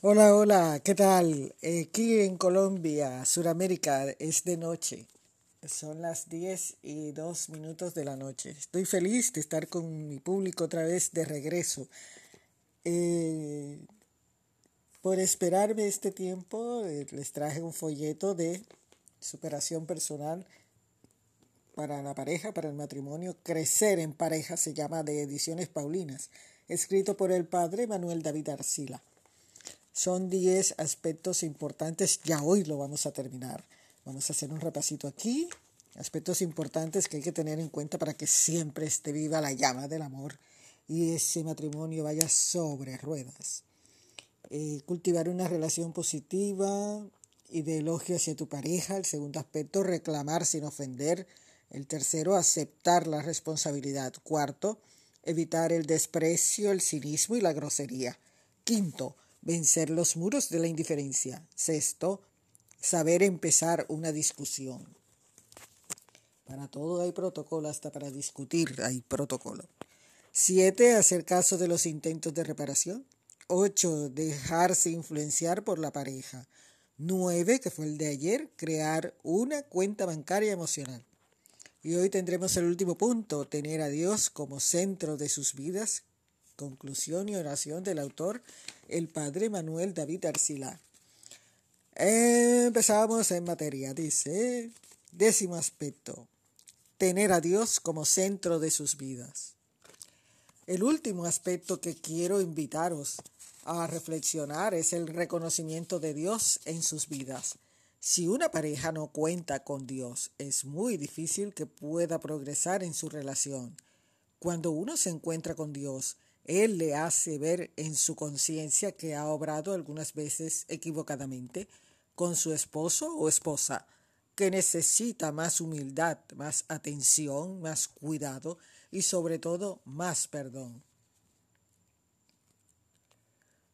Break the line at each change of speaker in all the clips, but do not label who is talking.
Hola, hola, ¿qué tal? Aquí en Colombia, Suramérica, es de noche. Son las 10 y 2 minutos de la noche. Estoy feliz de estar con mi público otra vez de regreso. Eh, por esperarme este tiempo, eh, les traje un folleto de superación personal para la pareja, para el matrimonio. Crecer en pareja se llama de Ediciones Paulinas, escrito por el padre Manuel David Arcila. Son 10 aspectos importantes, ya hoy lo vamos a terminar. Vamos a hacer un repasito aquí, aspectos importantes que hay que tener en cuenta para que siempre esté viva la llama del amor y ese matrimonio vaya sobre ruedas. Eh, cultivar una relación positiva y de elogio hacia tu pareja. El segundo aspecto, reclamar sin ofender. El tercero, aceptar la responsabilidad. Cuarto, evitar el desprecio, el cinismo y la grosería. Quinto, vencer los muros de la indiferencia. Sexto, saber empezar una discusión. Para todo hay protocolo, hasta para discutir hay protocolo. Siete, hacer caso de los intentos de reparación. Ocho, dejarse influenciar por la pareja. Nueve, que fue el de ayer, crear una cuenta bancaria emocional. Y hoy tendremos el último punto, tener a Dios como centro de sus vidas, Conclusión y oración del autor, el padre Manuel David Arcila. Empezamos en materia, dice, décimo aspecto, tener a Dios como centro de sus vidas. El último aspecto que quiero invitaros a reflexionar es el reconocimiento de Dios en sus vidas. Si una pareja no cuenta con Dios, es muy difícil que pueda progresar en su relación. Cuando uno se encuentra con Dios, él le hace ver en su conciencia que ha obrado algunas veces equivocadamente con su esposo o esposa, que necesita más humildad, más atención, más cuidado y sobre todo más perdón.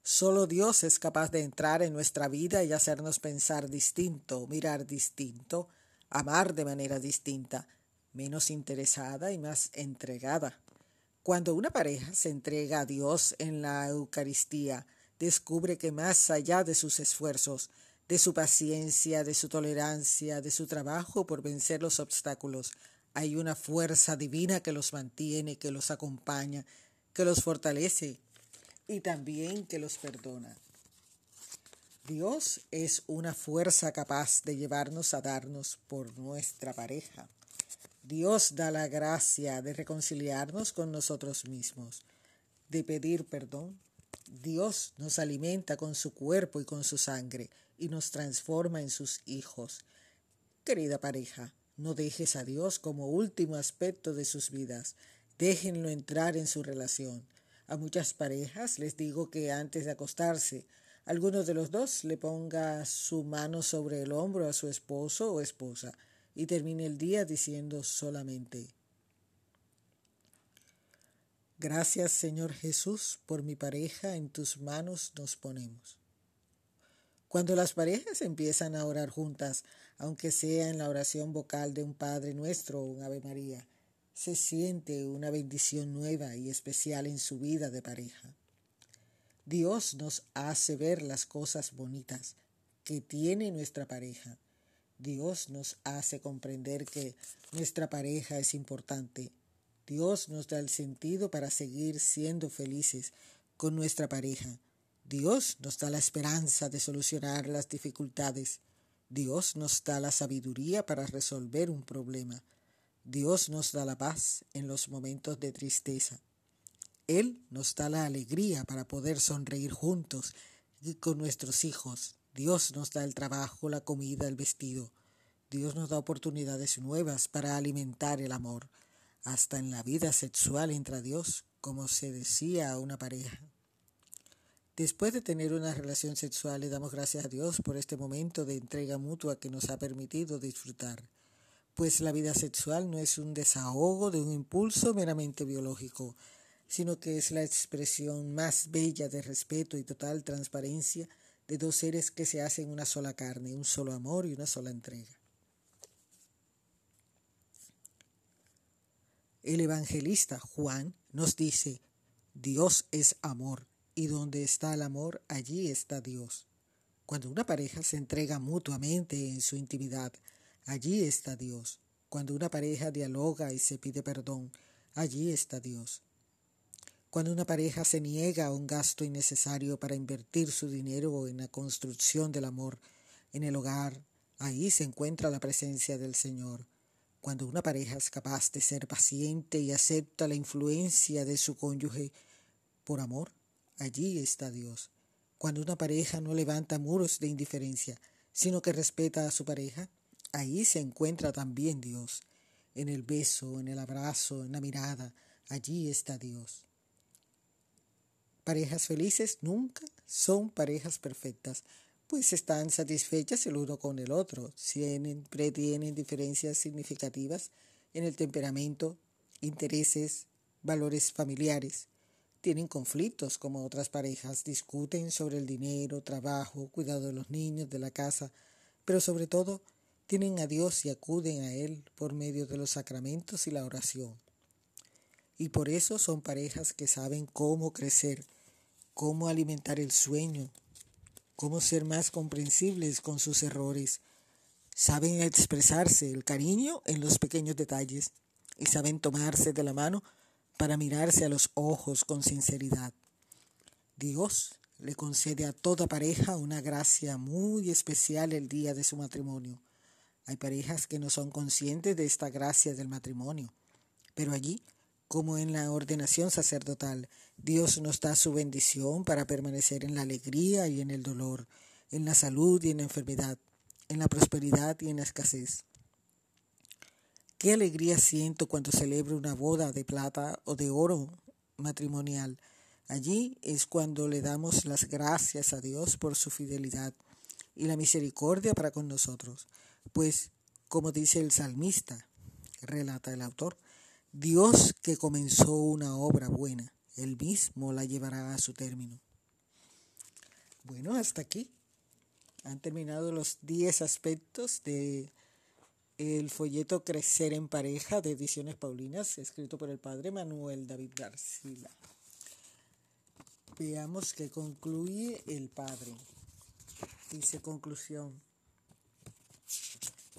Solo Dios es capaz de entrar en nuestra vida y hacernos pensar distinto, mirar distinto, amar de manera distinta, menos interesada y más entregada. Cuando una pareja se entrega a Dios en la Eucaristía, descubre que más allá de sus esfuerzos, de su paciencia, de su tolerancia, de su trabajo por vencer los obstáculos, hay una fuerza divina que los mantiene, que los acompaña, que los fortalece y también que los perdona. Dios es una fuerza capaz de llevarnos a darnos por nuestra pareja. Dios da la gracia de reconciliarnos con nosotros mismos, de pedir perdón. Dios nos alimenta con su cuerpo y con su sangre y nos transforma en sus hijos. Querida pareja, no dejes a Dios como último aspecto de sus vidas. Déjenlo entrar en su relación. A muchas parejas les digo que antes de acostarse, alguno de los dos le ponga su mano sobre el hombro a su esposo o esposa y termine el día diciendo solamente, Gracias Señor Jesús por mi pareja, en tus manos nos ponemos. Cuando las parejas empiezan a orar juntas, aunque sea en la oración vocal de un Padre Nuestro o un Ave María, se siente una bendición nueva y especial en su vida de pareja. Dios nos hace ver las cosas bonitas que tiene nuestra pareja Dios nos hace comprender que nuestra pareja es importante. Dios nos da el sentido para seguir siendo felices con nuestra pareja. Dios nos da la esperanza de solucionar las dificultades. Dios nos da la sabiduría para resolver un problema. Dios nos da la paz en los momentos de tristeza. Él nos da la alegría para poder sonreír juntos y con nuestros hijos. Dios nos da el trabajo, la comida, el vestido. Dios nos da oportunidades nuevas para alimentar el amor, hasta en la vida sexual entre Dios, como se decía a una pareja. Después de tener una relación sexual, le damos gracias a Dios por este momento de entrega mutua que nos ha permitido disfrutar, pues la vida sexual no es un desahogo de un impulso meramente biológico, sino que es la expresión más bella de respeto y total transparencia de dos seres que se hacen una sola carne, un solo amor y una sola entrega. El evangelista Juan nos dice, Dios es amor Y donde está el amor, allí está Dios. Cuando una pareja se entrega mutuamente en su intimidad, allí está Dios. Cuando una pareja dialoga y se pide perdón, allí está Dios. Cuando una pareja se niega a un gasto innecesario para invertir su dinero en la construcción del amor en el hogar, ahí se encuentra la presencia del Señor. Cuando una pareja es capaz de ser paciente y acepta la influencia de su cónyuge por amor, allí está Dios. Cuando una pareja no levanta muros de indiferencia, sino que respeta a su pareja, ahí se encuentra también Dios. En el beso, en el abrazo, en la mirada, allí está Dios. Parejas felices nunca son parejas perfectas, pues están satisfechas el uno con el otro, siempre tienen diferencias significativas en el temperamento, intereses, valores familiares. Tienen conflictos como otras parejas, discuten sobre el dinero, trabajo, cuidado de los niños, de la casa, pero sobre todo tienen a Dios y acuden a Él por medio de los sacramentos y la oración. Y por eso son parejas que saben cómo crecer, cómo alimentar el sueño, cómo ser más comprensibles con sus errores. Saben expresarse el cariño en los pequeños detalles y saben tomarse de la mano para mirarse a los ojos con sinceridad. Dios le concede a toda pareja una gracia muy especial el día de su matrimonio. Hay parejas que no son conscientes de esta gracia del matrimonio, pero allí como en la ordenación sacerdotal, Dios nos da su bendición para permanecer en la alegría y en el dolor, en la salud y en la enfermedad, en la prosperidad y en la escasez. Qué alegría siento cuando celebro una boda de plata o de oro matrimonial. Allí es cuando le damos las gracias a Dios por su fidelidad y la misericordia para con nosotros. Pues, como dice el salmista, relata el autor, Dios que comenzó una obra buena, Él mismo la llevará a su término. Bueno, hasta aquí. Han terminado los 10 aspectos de el folleto Crecer en pareja de Ediciones Paulinas, escrito por el padre Manuel David García. Veamos que concluye el padre. Dice conclusión.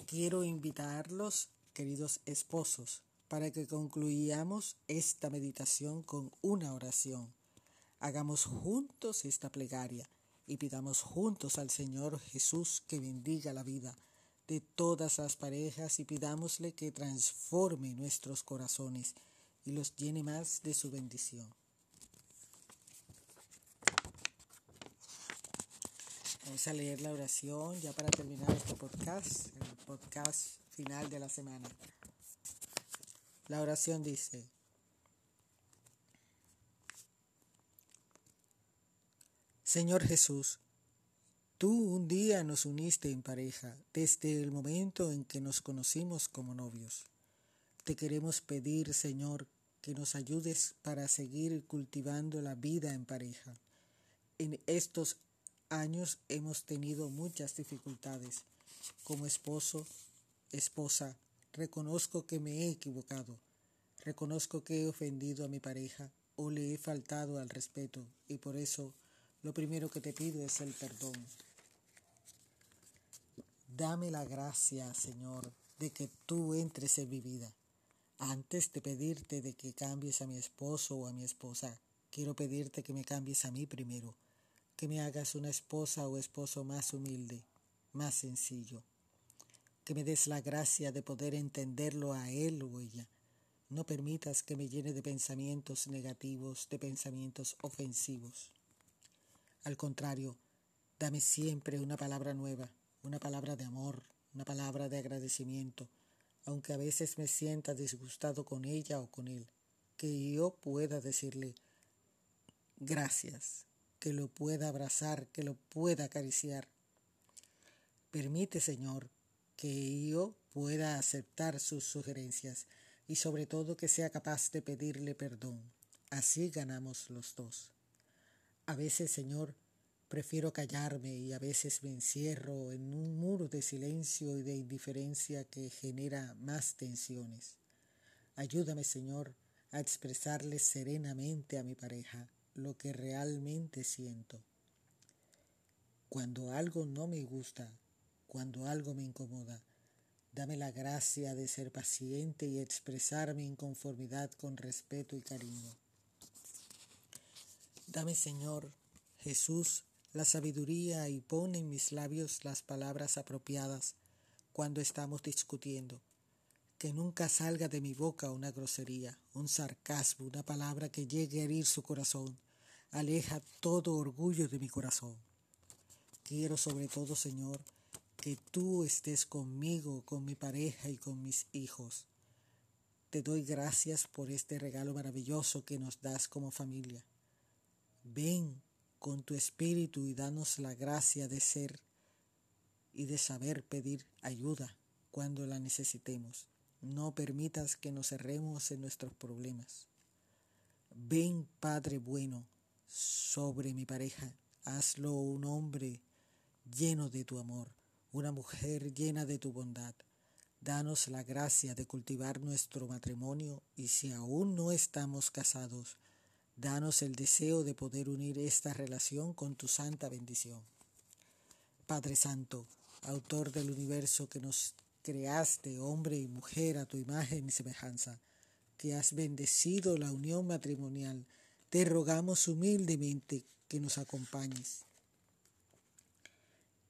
Quiero invitarlos, queridos esposos, para que concluyamos esta meditación con una oración. Hagamos juntos esta plegaria y pidamos juntos al Señor Jesús que bendiga la vida de todas las parejas y pidámosle que transforme nuestros corazones y los llene más de su bendición. Vamos a leer la oración ya para terminar este podcast, el podcast final de la semana. La oración dice, Señor Jesús, tú un día nos uniste en pareja desde el momento en que nos conocimos como novios. Te queremos pedir, Señor, que nos ayudes para seguir cultivando la vida en pareja. En estos años hemos tenido muchas dificultades como esposo, esposa, Reconozco que me he equivocado. Reconozco que he ofendido a mi pareja o le he faltado al respeto y por eso lo primero que te pido es el perdón. Dame la gracia, Señor, de que tú entres en mi vida. Antes de pedirte de que cambies a mi esposo o a mi esposa, quiero pedirte que me cambies a mí primero, que me hagas una esposa o esposo más humilde, más sencillo que me des la gracia de poder entenderlo a él o ella. No permitas que me llene de pensamientos negativos, de pensamientos ofensivos. Al contrario, dame siempre una palabra nueva, una palabra de amor, una palabra de agradecimiento, aunque a veces me sienta disgustado con ella o con él, que yo pueda decirle gracias, que lo pueda abrazar, que lo pueda acariciar. Permite, Señor, que yo pueda aceptar sus sugerencias y sobre todo que sea capaz de pedirle perdón. Así ganamos los dos. A veces, Señor, prefiero callarme y a veces me encierro en un muro de silencio y de indiferencia que genera más tensiones. Ayúdame, Señor, a expresarle serenamente a mi pareja lo que realmente siento. Cuando algo no me gusta, cuando algo me incomoda, dame la gracia de ser paciente y expresar mi inconformidad con respeto y cariño. Dame, Señor Jesús, la sabiduría y pon en mis labios las palabras apropiadas cuando estamos discutiendo. Que nunca salga de mi boca una grosería, un sarcasmo, una palabra que llegue a herir su corazón. Aleja todo orgullo de mi corazón. Quiero sobre todo, Señor, que tú estés conmigo, con mi pareja y con mis hijos. Te doy gracias por este regalo maravilloso que nos das como familia. Ven con tu espíritu y danos la gracia de ser y de saber pedir ayuda cuando la necesitemos. No permitas que nos cerremos en nuestros problemas. Ven, Padre bueno, sobre mi pareja. Hazlo un hombre lleno de tu amor, una mujer llena de tu bondad. Danos la gracia de cultivar nuestro matrimonio y si aún no estamos casados, danos el deseo de poder unir esta relación con tu santa bendición. Padre Santo, autor del universo que nos creaste, hombre y mujer, a tu imagen y semejanza, que has bendecido la unión matrimonial, te rogamos humildemente que nos acompañes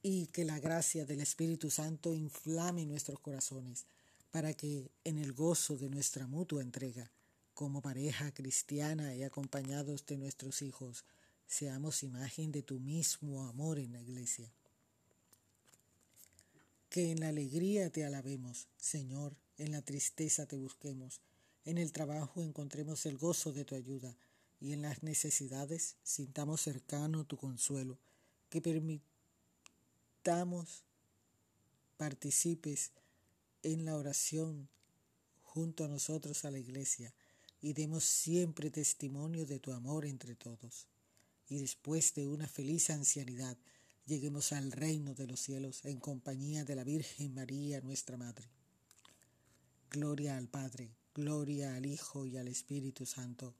y que la gracia del Espíritu Santo inflame nuestros corazones para que en el gozo de nuestra mutua entrega, como pareja cristiana y acompañados de nuestros hijos, seamos imagen de tu mismo amor en la iglesia. Que en la alegría te alabemos, Señor, en la tristeza te busquemos, en el trabajo encontremos el gozo de tu ayuda y en las necesidades sintamos cercano tu consuelo, que permita participes en la oración junto a nosotros a la iglesia y demos siempre testimonio de tu amor entre todos. Y después de una feliz ancianidad, lleguemos al reino de los cielos en compañía de la Virgen María, nuestra Madre. Gloria al Padre, gloria al Hijo y al Espíritu Santo,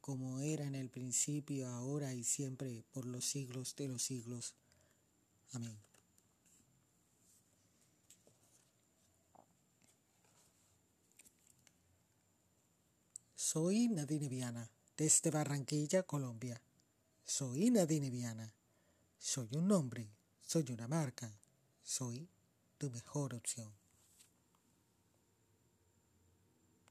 como era en el principio, ahora y siempre, por los siglos de los siglos. Amén. Soy Nadine Viana, desde Barranquilla, Colombia. Soy Nadine Viana. Soy un nombre, soy una marca, soy tu mejor opción.